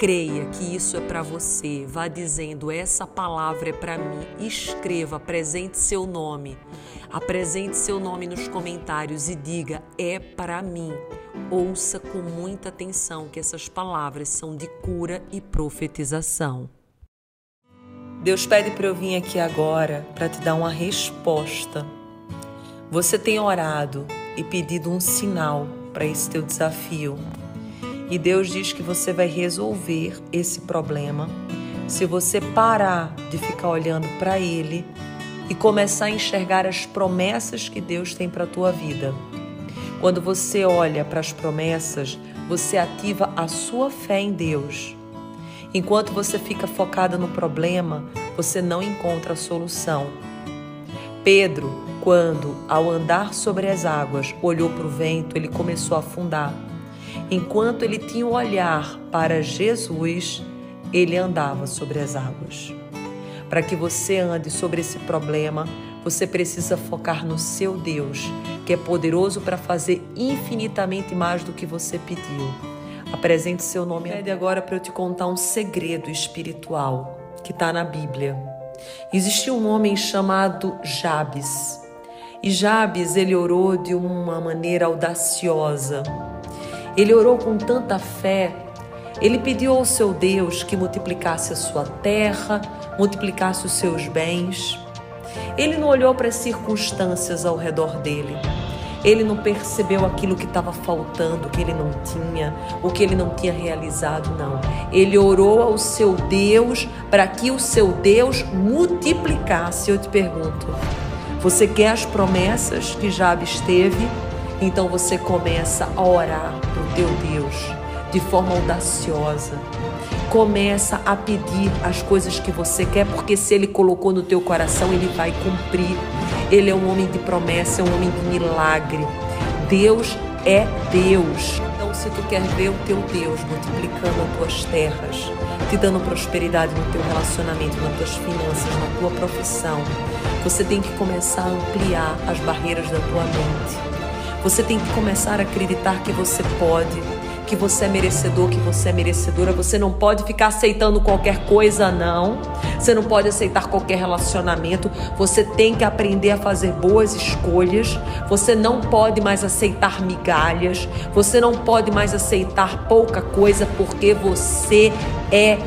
Creia que isso é para você. Vá dizendo: essa palavra é para mim. Escreva, apresente seu nome. Apresente seu nome nos comentários e diga: é para mim. Ouça com muita atenção que essas palavras são de cura e profetização. Deus pede para eu vir aqui agora para te dar uma resposta. Você tem orado e pedido um sinal para esse teu desafio. E Deus diz que você vai resolver esse problema se você parar de ficar olhando para ele e começar a enxergar as promessas que Deus tem para a tua vida. Quando você olha para as promessas, você ativa a sua fé em Deus. Enquanto você fica focada no problema, você não encontra a solução. Pedro, quando ao andar sobre as águas olhou para o vento, ele começou a afundar. Enquanto ele tinha o olhar para Jesus, ele andava sobre as águas. Para que você ande sobre esse problema, você precisa focar no seu Deus, que é poderoso para fazer infinitamente mais do que você pediu. Apresente seu nome. Pede agora para eu te contar um segredo espiritual que está na Bíblia. Existia um homem chamado Jabes. E Jabes, ele orou de uma maneira audaciosa. Ele orou com tanta fé. Ele pediu ao seu Deus que multiplicasse a sua terra, multiplicasse os seus bens. Ele não olhou para as circunstâncias ao redor dele. Ele não percebeu aquilo que estava faltando, que ele não tinha, o que ele não tinha realizado, não. Ele orou ao seu Deus para que o seu Deus multiplicasse. Eu te pergunto, você quer as promessas que Jabes teve? Então você começa a orar teu Deus de forma audaciosa. Começa a pedir as coisas que você quer, porque se ele colocou no teu coração, ele vai cumprir. Ele é um homem de promessa, é um homem de milagre. Deus é Deus. Então, se tu quer ver o teu Deus multiplicando as tuas terras, te dando prosperidade no teu relacionamento, nas tuas finanças, na tua profissão, você tem que começar a ampliar as barreiras da tua mente você tem que começar a acreditar que você pode, que você é merecedor, que você é merecedora. Você não pode ficar aceitando qualquer coisa, não. Você não pode aceitar qualquer relacionamento. Você tem que aprender a fazer boas escolhas. Você não pode mais aceitar migalhas. Você não pode mais aceitar pouca coisa porque você é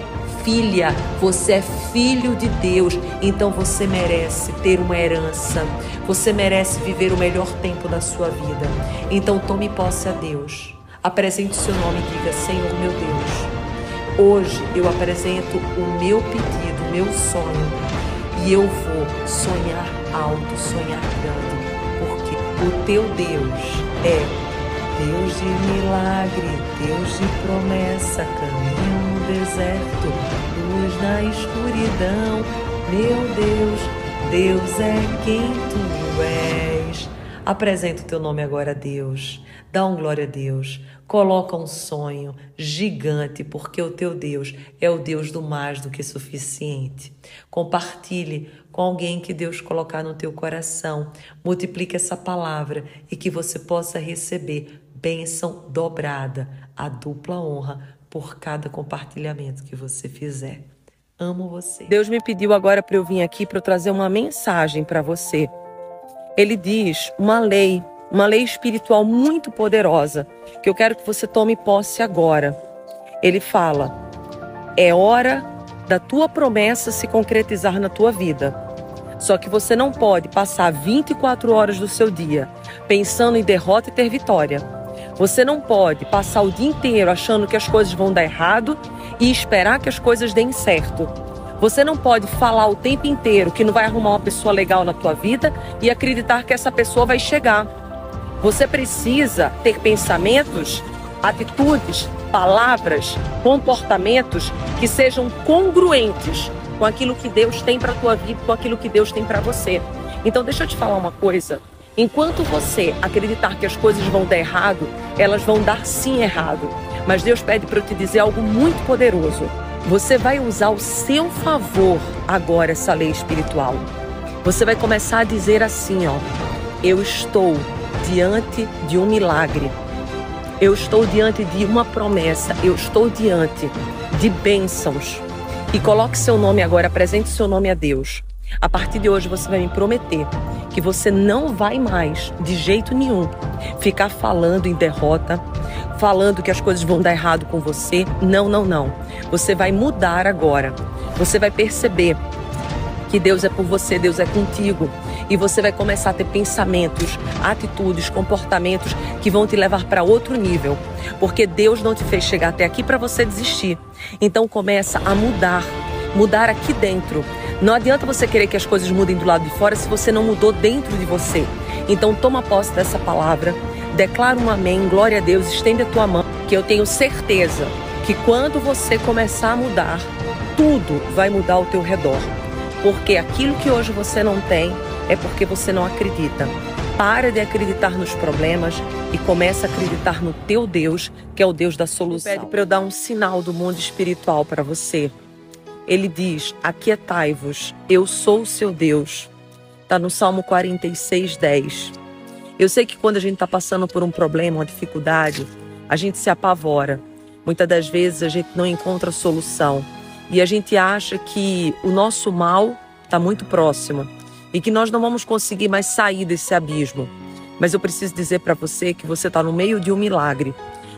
filha, você é filho de Deus, então você merece ter uma herança, você merece viver o melhor tempo da sua vida. Então tome posse a Deus, apresente seu nome e diga: Senhor meu Deus, hoje eu apresento o meu pedido, o meu sonho, e eu vou sonhar alto, sonhar grande, porque o teu Deus é Deus de milagre, Deus de promessa, caminho deserto, luz na escuridão. Meu Deus, Deus é quem tu és. Apresenta o teu nome agora a Deus. Dá um glória a Deus. Coloca um sonho gigante, porque o teu Deus é o Deus do mais do que suficiente. Compartilhe com alguém que Deus colocar no teu coração. Multiplique essa palavra e que você possa receber bênção dobrada, a dupla honra por cada compartilhamento que você fizer. Amo você. Deus me pediu agora para eu vir aqui para eu trazer uma mensagem para você. Ele diz uma lei, uma lei espiritual muito poderosa, que eu quero que você tome posse agora. Ele fala: é hora da tua promessa se concretizar na tua vida. Só que você não pode passar 24 horas do seu dia pensando em derrota e ter vitória. Você não pode passar o dia inteiro achando que as coisas vão dar errado e esperar que as coisas deem certo. Você não pode falar o tempo inteiro que não vai arrumar uma pessoa legal na tua vida e acreditar que essa pessoa vai chegar. Você precisa ter pensamentos, atitudes, palavras, comportamentos que sejam congruentes com aquilo que Deus tem para tua vida, com aquilo que Deus tem para você. Então deixa eu te falar uma coisa. Enquanto você acreditar que as coisas vão dar errado, elas vão dar sim errado. Mas Deus pede para eu te dizer algo muito poderoso. Você vai usar ao seu favor agora essa lei espiritual. Você vai começar a dizer assim, ó: Eu estou diante de um milagre. Eu estou diante de uma promessa. Eu estou diante de bênçãos. E coloque seu nome agora, apresente seu nome a Deus. A partir de hoje você vai me prometer que você não vai mais, de jeito nenhum, ficar falando em derrota, falando que as coisas vão dar errado com você. Não, não, não. Você vai mudar agora. Você vai perceber que Deus é por você, Deus é contigo. E você vai começar a ter pensamentos, atitudes, comportamentos que vão te levar para outro nível. Porque Deus não te fez chegar até aqui para você desistir. Então começa a mudar, mudar aqui dentro. Não adianta você querer que as coisas mudem do lado de fora se você não mudou dentro de você. Então toma posse dessa palavra, declara um amém, glória a Deus, estende a tua mão, que eu tenho certeza que quando você começar a mudar, tudo vai mudar ao teu redor. Porque aquilo que hoje você não tem é porque você não acredita. Para de acreditar nos problemas e começa a acreditar no teu Deus, que é o Deus da solução. Pede para eu dar um sinal do mundo espiritual para você. Ele diz: Aquietai-vos, eu sou o seu Deus. Está no Salmo 46, 10. Eu sei que quando a gente está passando por um problema, uma dificuldade, a gente se apavora. Muitas das vezes a gente não encontra solução e a gente acha que o nosso mal está muito próximo e que nós não vamos conseguir mais sair desse abismo. Mas eu preciso dizer para você que você está no meio de um milagre.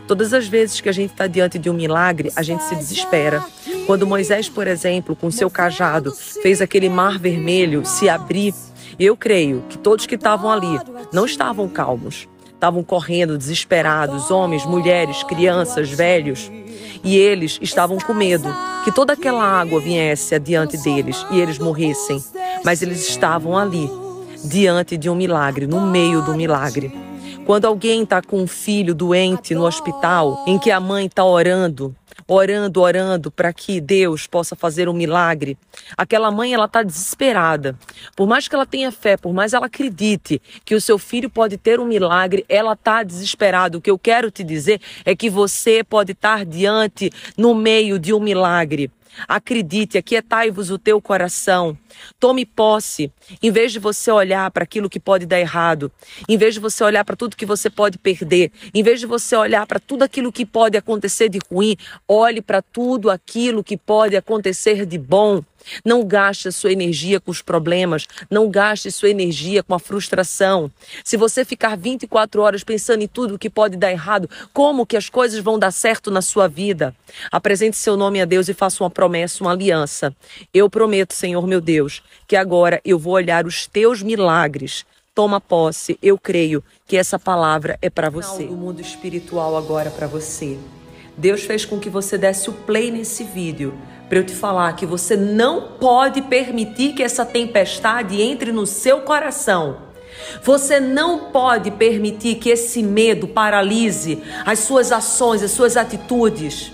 Todas as vezes que a gente está diante de um milagre, a gente se desespera. Quando Moisés, por exemplo, com seu cajado, fez aquele mar vermelho se abrir, eu creio que todos que estavam ali não estavam calmos. Estavam correndo, desesperados, homens, mulheres, crianças, velhos. E eles estavam com medo que toda aquela água viesse adiante deles e eles morressem. Mas eles estavam ali, diante de um milagre, no meio do milagre. Quando alguém está com um filho doente no hospital, em que a mãe está orando, orando, orando para que Deus possa fazer um milagre. Aquela mãe ela está desesperada. Por mais que ela tenha fé, por mais ela acredite que o seu filho pode ter um milagre, ela está desesperada. O que eu quero te dizer é que você pode estar diante, no meio de um milagre. Acredite, aquietai-vos o teu coração. Tome posse. Em vez de você olhar para aquilo que pode dar errado, em vez de você olhar para tudo que você pode perder, em vez de você olhar para tudo aquilo que pode acontecer de ruim, olhe para tudo aquilo que pode acontecer de bom. Não gaste a sua energia com os problemas, não gaste sua energia com a frustração. Se você ficar 24 horas pensando em tudo que pode dar errado, como que as coisas vão dar certo na sua vida? Apresente seu nome a Deus e faça uma promessa, uma aliança. Eu prometo, Senhor meu Deus, que agora eu vou olhar os teus milagres. Toma posse, eu creio que essa palavra é para você. O mundo espiritual agora para você. Deus fez com que você desse o play nesse vídeo para eu te falar que você não pode permitir que essa tempestade entre no seu coração. Você não pode permitir que esse medo paralise as suas ações, as suas atitudes.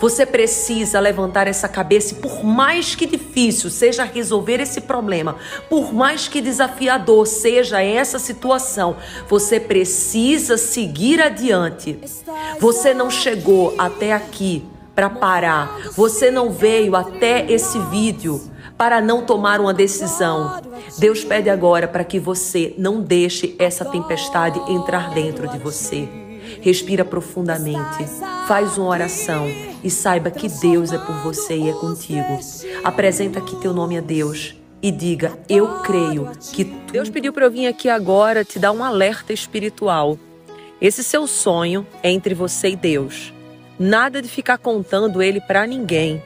Você precisa levantar essa cabeça e, por mais que difícil seja resolver esse problema, por mais que desafiador seja essa situação, você precisa seguir adiante. Você não chegou até aqui para parar. Você não veio até esse vídeo para não tomar uma decisão. Deus pede agora para que você não deixe essa tempestade entrar dentro de você. Respira profundamente, faz uma oração e saiba que Deus é por você e é contigo. Apresenta aqui teu nome a Deus e diga: Eu creio que tu... Deus pediu para eu vir aqui agora te dar um alerta espiritual. Esse seu sonho é entre você e Deus. Nada de ficar contando ele para ninguém.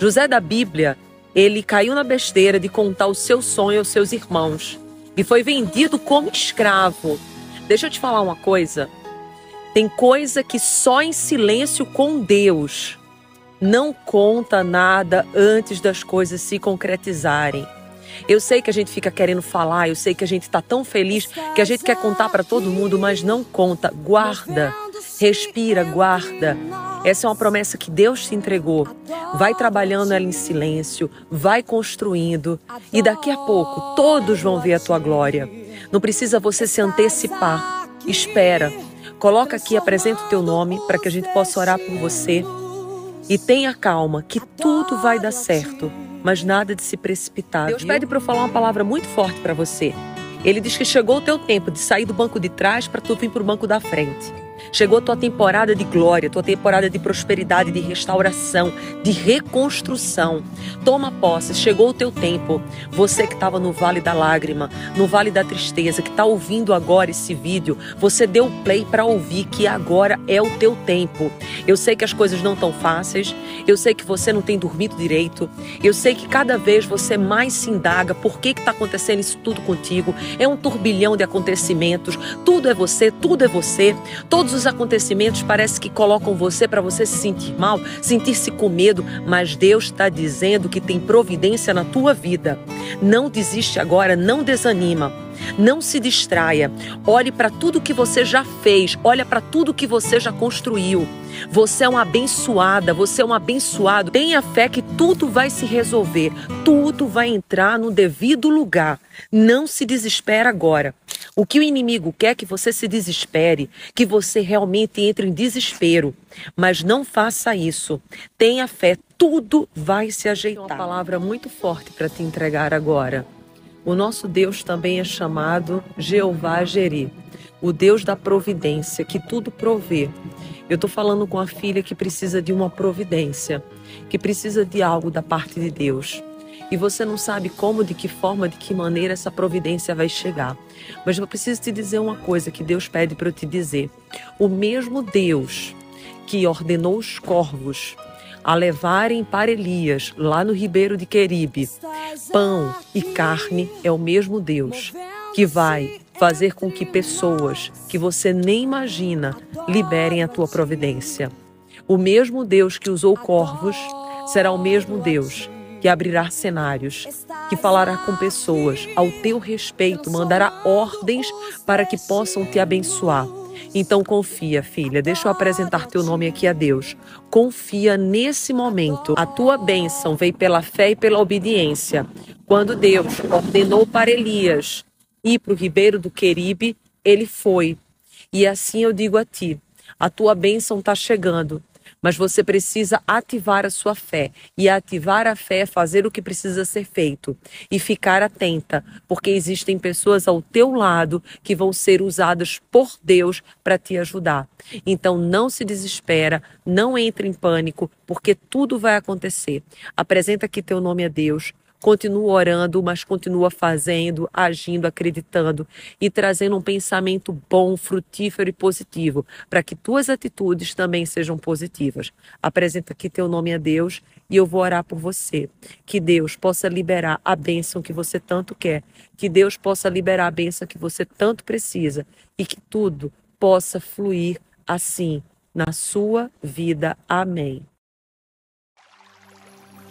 José da Bíblia, ele caiu na besteira de contar o seu sonho aos seus irmãos e foi vendido como escravo. Deixa eu te falar uma coisa. Tem coisa que só em silêncio com Deus não conta nada antes das coisas se concretizarem. Eu sei que a gente fica querendo falar, eu sei que a gente está tão feliz que a gente quer contar para todo mundo, mas não conta. Guarda, respira, guarda. Essa é uma promessa que Deus te entregou. Vai trabalhando ela em silêncio, vai construindo e daqui a pouco todos vão ver a tua glória. Não precisa você se antecipar. Espera. Coloca aqui, apresenta o teu nome para que a gente possa orar por você. E tenha calma, que tudo vai dar certo, mas nada de se precipitar. Deus pede para eu falar uma palavra muito forte para você. Ele diz que chegou o teu tempo de sair do banco de trás para tu vir para o banco da frente. Chegou tua temporada de glória, tua temporada de prosperidade, de restauração, de reconstrução. Toma posse, chegou o teu tempo. Você que estava no vale da lágrima, no vale da tristeza, que está ouvindo agora esse vídeo, você deu play para ouvir que agora é o teu tempo. Eu sei que as coisas não estão fáceis, eu sei que você não tem dormido direito, eu sei que cada vez você mais se indaga por que está acontecendo isso tudo contigo. É um turbilhão de acontecimentos, tudo é você, tudo é você. Todos os acontecimentos parece que colocam você para você se sentir mal, sentir-se com medo, mas Deus está dizendo que tem providência na tua vida. Não desiste agora, não desanima. Não se distraia. Olhe para tudo que você já fez, olha para tudo que você já construiu. Você é uma abençoada, você é um abençoado. Tenha fé que tudo vai se resolver, tudo vai entrar no devido lugar. Não se desespera agora. O que o inimigo quer é que você se desespere, que você realmente entre em desespero. Mas não faça isso. Tenha fé, tudo vai se ajeitar. Uma palavra muito forte para te entregar agora. O nosso Deus também é chamado Jeová Jeri, o Deus da providência, que tudo provê. Eu estou falando com a filha que precisa de uma providência, que precisa de algo da parte de Deus. E você não sabe como, de que forma, de que maneira essa providência vai chegar. Mas eu preciso te dizer uma coisa que Deus pede para eu te dizer. O mesmo Deus que ordenou os corvos a levarem para Elias, lá no ribeiro de Queribe, pão e carne, é o mesmo Deus que vai fazer com que pessoas que você nem imagina liberem a tua providência. O mesmo Deus que usou corvos será o mesmo Deus que abrirá cenários, que falará com pessoas ao teu respeito, mandará ordens para que possam te abençoar. Então confia, filha. Deixa eu apresentar teu nome aqui a Deus. Confia nesse momento. A tua bênção veio pela fé e pela obediência. Quando Deus ordenou para Elias ir para o ribeiro do Queribe, ele foi. E assim eu digo a ti: a tua bênção está chegando mas você precisa ativar a sua fé. E ativar a fé é fazer o que precisa ser feito e ficar atenta, porque existem pessoas ao teu lado que vão ser usadas por Deus para te ajudar. Então não se desespera, não entre em pânico, porque tudo vai acontecer. Apresenta aqui teu nome a Deus Continua orando, mas continua fazendo, agindo, acreditando e trazendo um pensamento bom, frutífero e positivo, para que tuas atitudes também sejam positivas. Apresenta aqui teu nome a Deus e eu vou orar por você. Que Deus possa liberar a bênção que você tanto quer, que Deus possa liberar a bênção que você tanto precisa e que tudo possa fluir assim na sua vida. Amém.